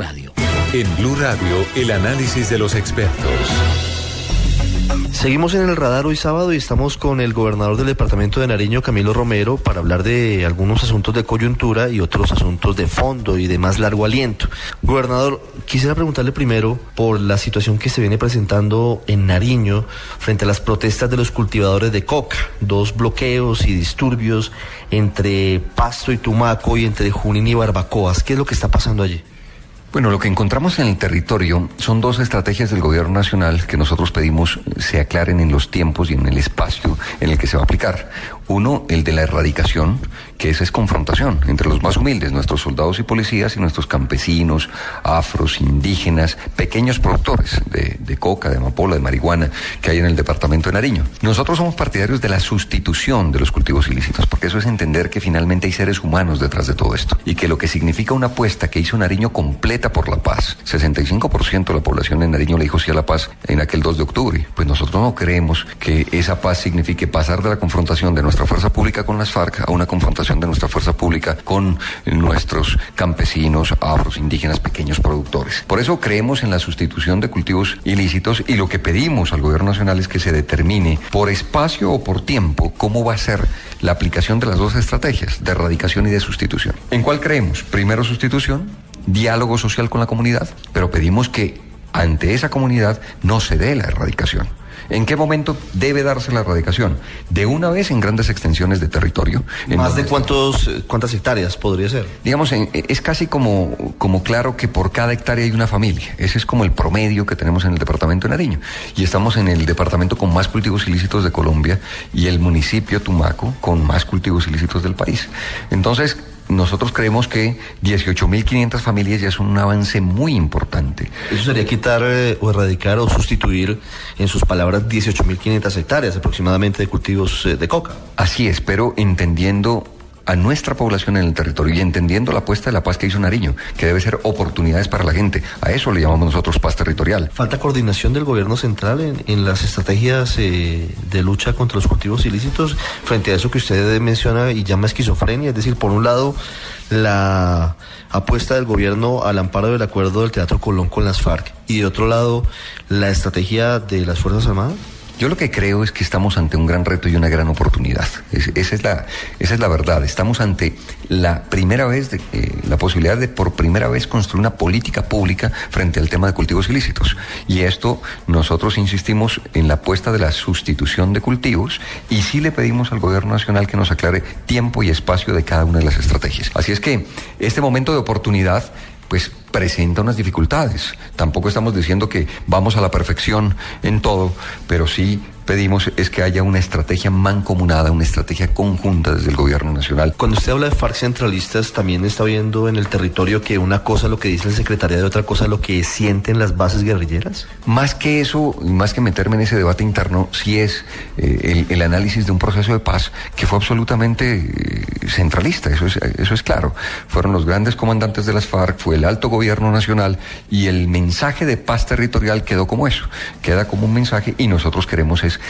Radio. En Blue Radio, el análisis de los expertos. Seguimos en el radar hoy sábado y estamos con el gobernador del departamento de Nariño, Camilo Romero, para hablar de algunos asuntos de coyuntura y otros asuntos de fondo y de más largo aliento. Gobernador, quisiera preguntarle primero por la situación que se viene presentando en Nariño frente a las protestas de los cultivadores de coca, dos bloqueos y disturbios entre Pasto y Tumaco y entre Junín y Barbacoas. ¿Qué es lo que está pasando allí? Bueno, lo que encontramos en el territorio son dos estrategias del gobierno nacional que nosotros pedimos se aclaren en los tiempos y en el espacio en el que se va a aplicar. Uno, el de la erradicación, que esa es confrontación entre los más humildes, nuestros soldados y policías y nuestros campesinos, afros, indígenas, pequeños productores de, coca, de amapola, de marihuana que hay en el departamento de Nariño. Nosotros somos partidarios de la sustitución de los cultivos ilícitos, porque eso es entender que finalmente hay seres humanos detrás de todo esto y que lo que significa una apuesta que hizo Nariño completa por la paz. 65% de la población en Nariño le dijo sí a la paz en aquel 2 de octubre. Pues nosotros no creemos que esa paz signifique pasar de la confrontación de nuestra fuerza pública con las FARC a una confrontación de nuestra fuerza pública con nuestros campesinos, afros, indígenas, pequeños productores. Por eso creemos en la sustitución de cultivos ilícitos y lo que pedimos al gobierno nacional es que se determine por espacio o por tiempo cómo va a ser la aplicación de las dos estrategias, de erradicación y de sustitución. ¿En cuál creemos? Primero sustitución, diálogo social con la comunidad, pero pedimos que ante esa comunidad no se dé la erradicación. ¿En qué momento debe darse la erradicación? De una vez en grandes extensiones de territorio. ¿Más de cuántos, cuántas hectáreas podría ser? Digamos, es casi como, como claro que por cada hectárea hay una familia. Ese es como el promedio que tenemos en el departamento de Nariño. Y estamos en el departamento con más cultivos ilícitos de Colombia y el municipio Tumaco con más cultivos ilícitos del país. Entonces, nosotros creemos que 18.500 familias ya son un avance muy importante. Eso sería quitar eh, o erradicar o sustituir, en sus palabras, 18.500 hectáreas aproximadamente de cultivos eh, de coca. Así es, pero entendiendo a nuestra población en el territorio y entendiendo la apuesta de la paz que hizo Nariño, que debe ser oportunidades para la gente. A eso le llamamos nosotros paz territorial. ¿Falta coordinación del gobierno central en, en las estrategias eh, de lucha contra los cultivos ilícitos frente a eso que usted menciona y llama esquizofrenia? Es decir, por un lado, la apuesta del gobierno al amparo del acuerdo del Teatro Colón con las FARC y de otro lado, la estrategia de las Fuerzas Armadas? Yo lo que creo es que estamos ante un gran reto y una gran oportunidad. esa, es la, esa es la verdad. Estamos ante la primera vez, de, eh, la posibilidad de por primera vez construir una política pública frente al tema de cultivos ilícitos. Y esto nosotros insistimos en la apuesta de la sustitución de cultivos y sí le pedimos al gobierno nacional que nos aclare tiempo y espacio de cada una de las estrategias. Así es que este momento de oportunidad pues presenta unas dificultades. Tampoco estamos diciendo que vamos a la perfección en todo, pero sí pedimos es que haya una estrategia mancomunada, una estrategia conjunta desde el gobierno nacional. Cuando usted habla de FARC centralistas, también está viendo en el territorio que una cosa lo que dice el secretario y otra cosa lo que sienten las bases guerrilleras. Más que eso, más que meterme en ese debate interno, sí es eh, el, el, análisis de un proceso de paz que fue absolutamente eh, centralista, eso es, eso es claro. Fueron los grandes comandantes de las FARC, fue el alto gobierno nacional y el mensaje de paz territorial quedó como eso, queda como un mensaje y nosotros queremos es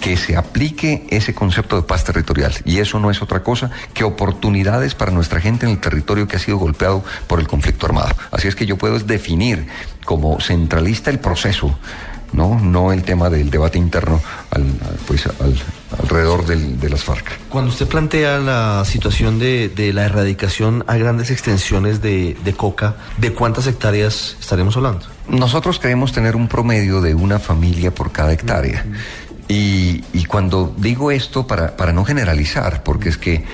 que se aplique ese concepto de paz territorial. Y eso no es otra cosa que oportunidades para nuestra gente en el territorio que ha sido golpeado por el conflicto armado. Así es que yo puedo definir como centralista el proceso, no, no el tema del debate interno al, pues, al, alrededor del, de las FARC. Cuando usted plantea la situación de, de la erradicación a grandes extensiones de, de coca, ¿de cuántas hectáreas estaremos hablando? Nosotros creemos tener un promedio de una familia por cada hectárea. Y, y, cuando digo esto, para, para, no generalizar, porque es que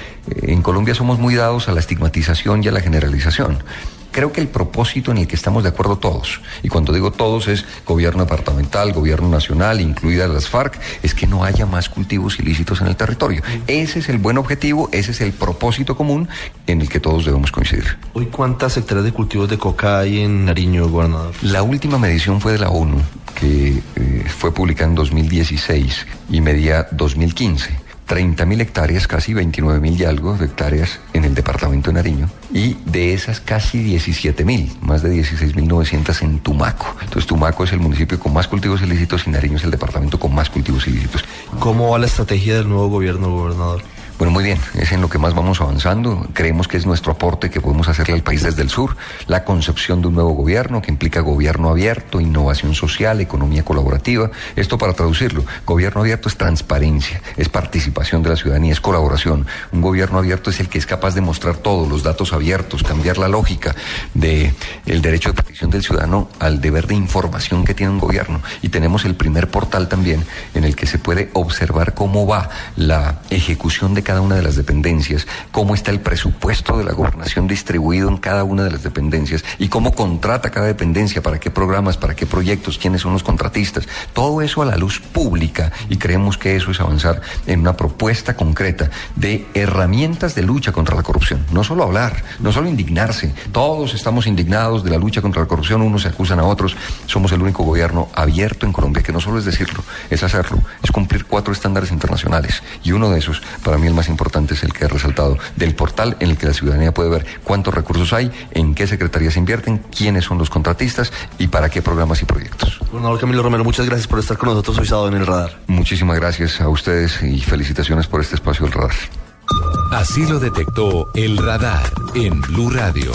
en Colombia somos muy dados a la estigmatización y a la generalización. Creo que el propósito en el que estamos de acuerdo todos, y cuando digo todos es gobierno departamental, gobierno nacional, incluidas las FARC, es que no haya más cultivos ilícitos en el territorio. Ese es el buen objetivo, ese es el propósito común en el que todos debemos coincidir. ¿Hoy cuántas hectáreas de cultivos de coca hay en Nariño, gobernador? La última medición fue de la ONU, que eh, fue publicada en 2016 y medía 2015. 30 mil hectáreas, casi 29 mil y algo de hectáreas en el departamento de Nariño. Y de esas casi 17 mil, más de 16 mil 900 en Tumaco. Entonces Tumaco es el municipio con más cultivos ilícitos y Nariño es el departamento con más cultivos ilícitos. ¿Cómo va la estrategia del nuevo gobierno, gobernador? Bueno, muy bien, es en lo que más vamos avanzando. Creemos que es nuestro aporte que podemos hacerle al país desde el sur. La concepción de un nuevo gobierno que implica gobierno abierto, innovación social, economía colaborativa. Esto para traducirlo, gobierno abierto es transparencia, es participación de la ciudadanía, es colaboración. Un gobierno abierto es el que es capaz de mostrar todos los datos abiertos, cambiar la lógica de derecho de petición del ciudadano al deber de información que tiene un gobierno. Y tenemos el primer portal también en el que se puede observar cómo va la ejecución de cada una de las dependencias, cómo está el presupuesto de la gobernación distribuido en cada una de las dependencias y cómo contrata cada dependencia, para qué programas, para qué proyectos, quiénes son los contratistas. Todo eso a la luz pública y creemos que eso es avanzar en una propuesta concreta de herramientas de lucha contra la corrupción. No solo hablar, no solo indignarse. Todos estamos indignados de la lucha contra la corrupción, unos se acusan a otros. Somos el único gobierno abierto en Colombia que no solo es decirlo, es hacerlo, es cumplir cuatro estándares internacionales. Y uno de esos, para mí el más importante, es el que he resaltado, del portal en el que la ciudadanía puede ver cuántos recursos hay, en qué secretarías invierten, quiénes son los contratistas y para qué programas y proyectos. Gobernador Camilo Romero, muchas gracias por estar con nosotros hoy sábado en el radar. Muchísimas gracias a ustedes y felicitaciones por este espacio del radar. Así lo detectó el radar en Blue Radio.